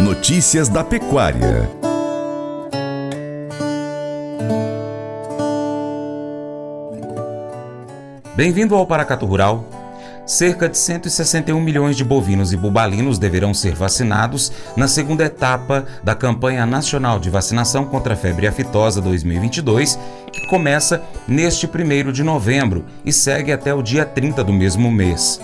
Notícias da Pecuária. Bem-vindo ao Paracato Rural. Cerca de 161 milhões de bovinos e bubalinos deverão ser vacinados na segunda etapa da campanha nacional de vacinação contra a febre aftosa 2022, que começa neste 1 de novembro e segue até o dia 30 do mesmo mês.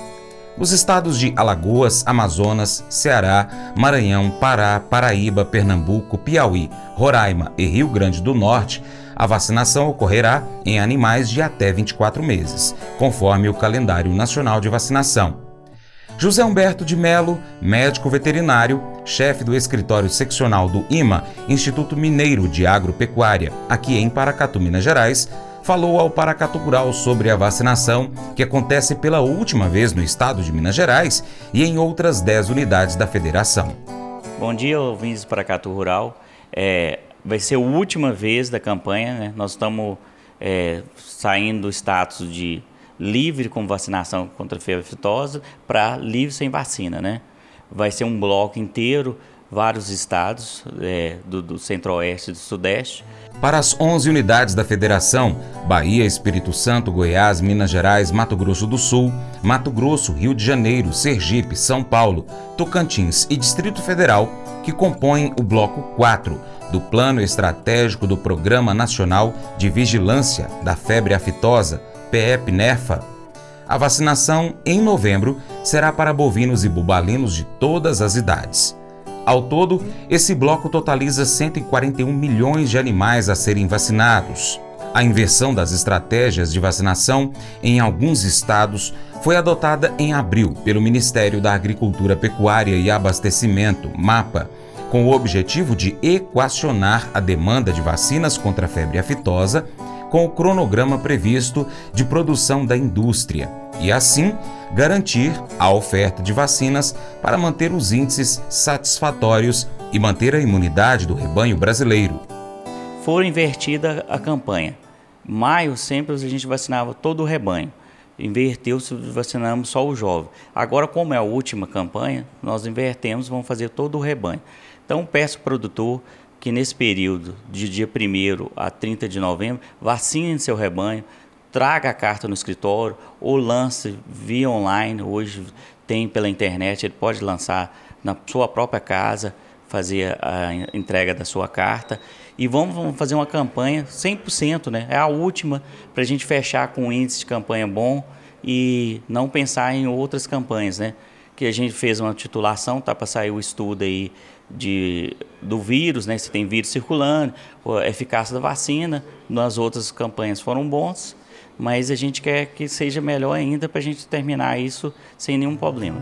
Os estados de Alagoas, Amazonas, Ceará, Maranhão, Pará, Paraíba, Pernambuco, Piauí, Roraima e Rio Grande do Norte, a vacinação ocorrerá em animais de até 24 meses, conforme o calendário nacional de vacinação. José Humberto de Melo, médico veterinário, chefe do escritório seccional do IMA, Instituto Mineiro de Agropecuária, aqui em Paracatu, Minas Gerais, falou ao Paracato Rural sobre a vacinação que acontece pela última vez no estado de Minas Gerais e em outras 10 unidades da federação. Bom dia, ouvintes do Paracato Rural. É, vai ser a última vez da campanha, né? Nós estamos é, saindo do status de livre com vacinação contra a febre aftosa para livre sem vacina, né? Vai ser um bloco inteiro vários estados é, do, do centro-oeste e do sudeste. Para as 11 unidades da federação, Bahia, Espírito Santo, Goiás, Minas Gerais, Mato Grosso do Sul, Mato Grosso, Rio de Janeiro, Sergipe, São Paulo, Tocantins e Distrito Federal, que compõem o Bloco 4 do Plano Estratégico do Programa Nacional de Vigilância da Febre Aftosa, PEP-NEFA, a vacinação em novembro será para bovinos e bubalinos de todas as idades. Ao todo, esse bloco totaliza 141 milhões de animais a serem vacinados. A inversão das estratégias de vacinação em alguns estados foi adotada em abril pelo Ministério da Agricultura, Pecuária e Abastecimento, MAPA, com o objetivo de equacionar a demanda de vacinas contra a febre aftosa com o cronograma previsto de produção da indústria e, assim, garantir a oferta de vacinas para manter os índices satisfatórios e manter a imunidade do rebanho brasileiro. Foi invertida a campanha. Maio sempre a gente vacinava todo o rebanho. Inverteu, vacinamos só o jovem. Agora, como é a última campanha, nós invertemos, vamos fazer todo o rebanho. Então, peço ao produtor que nesse período, de dia 1 a 30 de novembro, vacine seu rebanho, traga a carta no escritório ou lance via online. Hoje tem pela internet, ele pode lançar na sua própria casa, fazer a entrega da sua carta. E vamos fazer uma campanha 100%, né? É a última para a gente fechar com um índice de campanha bom e não pensar em outras campanhas, né? Que a gente fez uma titulação, tá para sair o estudo aí de, do vírus, né? se tem vírus circulando, a eficácia da vacina. Nas outras campanhas foram bons, mas a gente quer que seja melhor ainda para a gente terminar isso sem nenhum problema.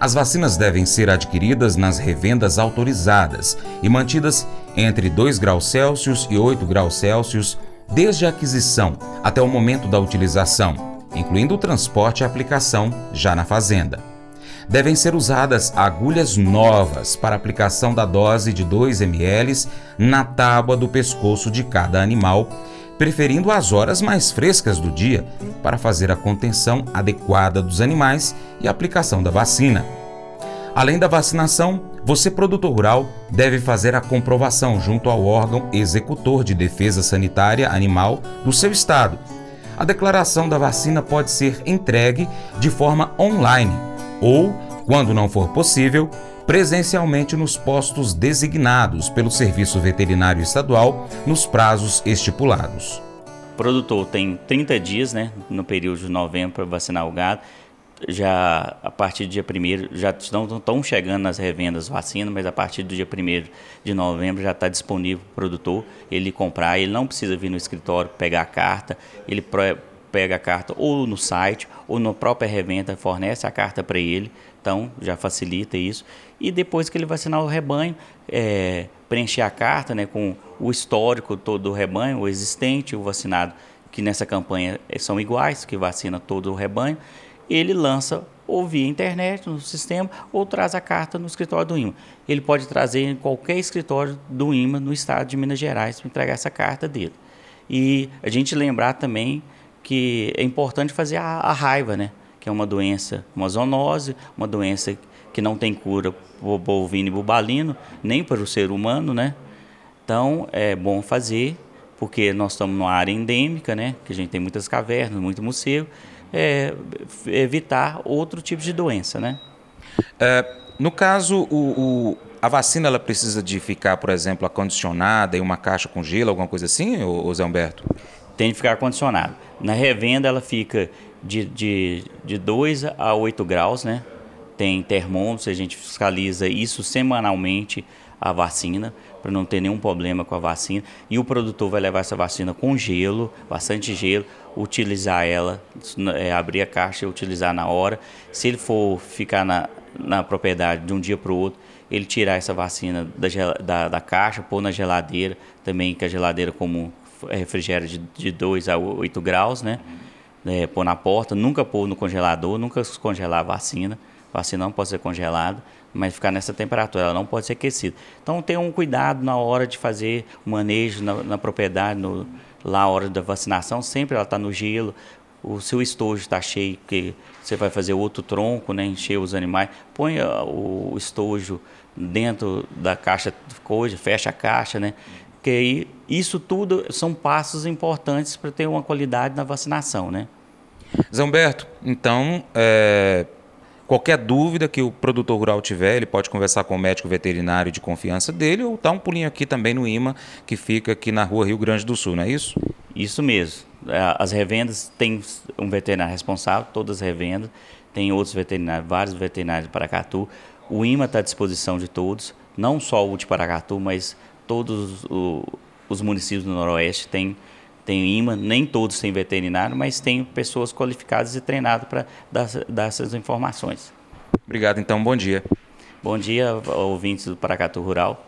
As vacinas devem ser adquiridas nas revendas autorizadas e mantidas entre 2 graus Celsius e 8 graus Celsius desde a aquisição até o momento da utilização, incluindo o transporte e aplicação já na fazenda devem ser usadas agulhas novas para aplicação da dose de 2 ml na tábua do pescoço de cada animal, preferindo as horas mais frescas do dia para fazer a contenção adequada dos animais e aplicação da vacina. Além da vacinação, você, produtor rural, deve fazer a comprovação junto ao órgão executor de defesa sanitária animal do seu estado. A declaração da vacina pode ser entregue de forma online ou, quando não for possível, presencialmente nos postos designados pelo Serviço Veterinário Estadual nos prazos estipulados. O produtor tem 30 dias, né, no período de novembro para vacinar o gado. Já a partir do dia 1 já estão, estão chegando nas revendas vacinas, mas a partir do dia 1 de novembro já está disponível para o produtor ele comprar. Ele não precisa vir no escritório pegar a carta, ele pega a carta ou no site ou na própria revenda fornece a carta para ele, então já facilita isso. E depois que ele vacinar o rebanho, é, preencher a carta né, com o histórico todo do rebanho, o existente, o vacinado, que nessa campanha são iguais, que vacina todo o rebanho, ele lança ou via internet no sistema ou traz a carta no escritório do IMA. Ele pode trazer em qualquer escritório do IMA no estado de Minas Gerais para entregar essa carta dele. E a gente lembrar também que é importante fazer a, a raiva, né? Que é uma doença, uma zoonose, uma doença que não tem cura bovino e bubalino, nem para o ser humano, né? Então é bom fazer, porque nós estamos numa área endêmica, né? Que a gente tem muitas cavernas, muito morcego, é, evitar outro tipo de doença, né? É, no caso, o, o, a vacina ela precisa de ficar, por exemplo, acondicionada em uma caixa com gelo, alguma coisa assim, ô, Zé Humberto? Tem que ficar acondicionada. Na revenda ela fica de, de, de 2 a 8 graus, né? Tem termômetros, a gente fiscaliza isso semanalmente, a vacina, para não ter nenhum problema com a vacina. E o produtor vai levar essa vacina com gelo, bastante gelo, utilizar ela, é, abrir a caixa e utilizar na hora. Se ele for ficar na, na propriedade de um dia para o outro, ele tirar essa vacina da, da, da, caixa, pôr na geladeira, também que a geladeira comum refrigera de 2 a 8 graus, né? É, pôr na porta, nunca pôr no congelador, nunca congelar a vacina. A vacina não pode ser congelada, mas ficar nessa temperatura, ela não pode ser aquecida. Então tenha um cuidado na hora de fazer o manejo na, na propriedade, no, lá a hora da vacinação, sempre ela está no gelo, o seu estojo está cheio, porque você vai fazer outro tronco, né, encher os animais, põe o estojo dentro da caixa de coisa, fecha a caixa, né? Porque aí, isso tudo são passos importantes para ter uma qualidade na vacinação, né? Zé Humberto, então, é, qualquer dúvida que o produtor rural tiver, ele pode conversar com o médico veterinário de confiança dele ou dar um pulinho aqui também no IMA, que fica aqui na rua Rio Grande do Sul, não é isso? Isso mesmo. É, as revendas têm um veterinário responsável, todas as revendas, tem outros veterinários, vários veterinários de Paracatu. O IMA está à disposição de todos, não só o de Paracatu, mas todos os municípios do Noroeste têm tem IMA, nem todos têm veterinário, mas tem pessoas qualificadas e treinadas para dar, dar, essas informações. Obrigado, então, bom dia. Bom dia, ouvintes do Paracatu Rural.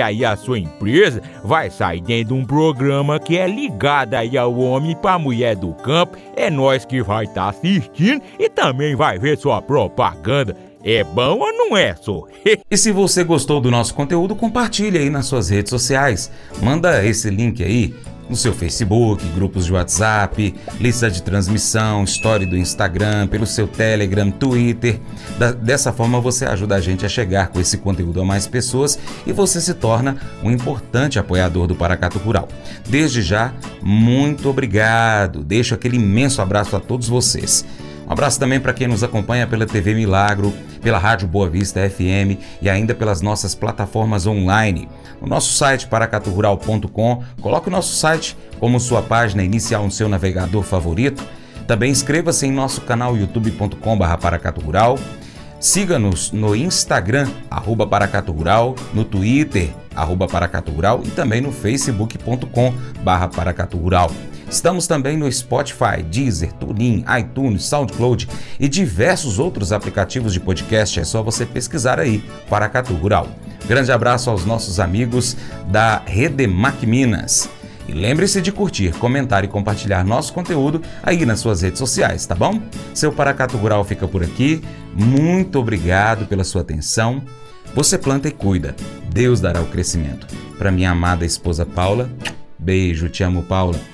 aí a sua empresa vai sair dentro de um programa que é ligado aí ao homem para mulher do campo. É nós que vai estar tá assistindo e também vai ver sua propaganda. É bom ou não é, só? e se você gostou do nosso conteúdo, compartilhe aí nas suas redes sociais. Manda esse link aí no seu Facebook, grupos de WhatsApp, lista de transmissão, história do Instagram, pelo seu Telegram, Twitter. Da, dessa forma você ajuda a gente a chegar com esse conteúdo a mais pessoas e você se torna um importante apoiador do Paracato Rural. Desde já, muito obrigado. Deixo aquele imenso abraço a todos vocês. Um abraço também para quem nos acompanha pela TV Milagro, pela Rádio Boa Vista FM e ainda pelas nossas plataformas online. No nosso site paracaturural.com, coloque o nosso site como sua página inicial no seu navegador favorito. Também inscreva-se em nosso canal youtube.com.br paracaturural. Siga-nos no Instagram, arroba Paracatural, no Twitter, arroba Paracatural e também no facebook.com barra Paracatural. Estamos também no Spotify, Deezer, TuneIn, iTunes, SoundCloud e diversos outros aplicativos de podcast. É só você pesquisar aí, Paracatu Rural. Grande abraço aos nossos amigos da Redemac Minas. E lembre-se de curtir, comentar e compartilhar nosso conteúdo aí nas suas redes sociais, tá bom? Seu Paracato Rural fica por aqui. Muito obrigado pela sua atenção. Você planta e cuida. Deus dará o crescimento. Para minha amada esposa Paula, beijo, te amo, Paula.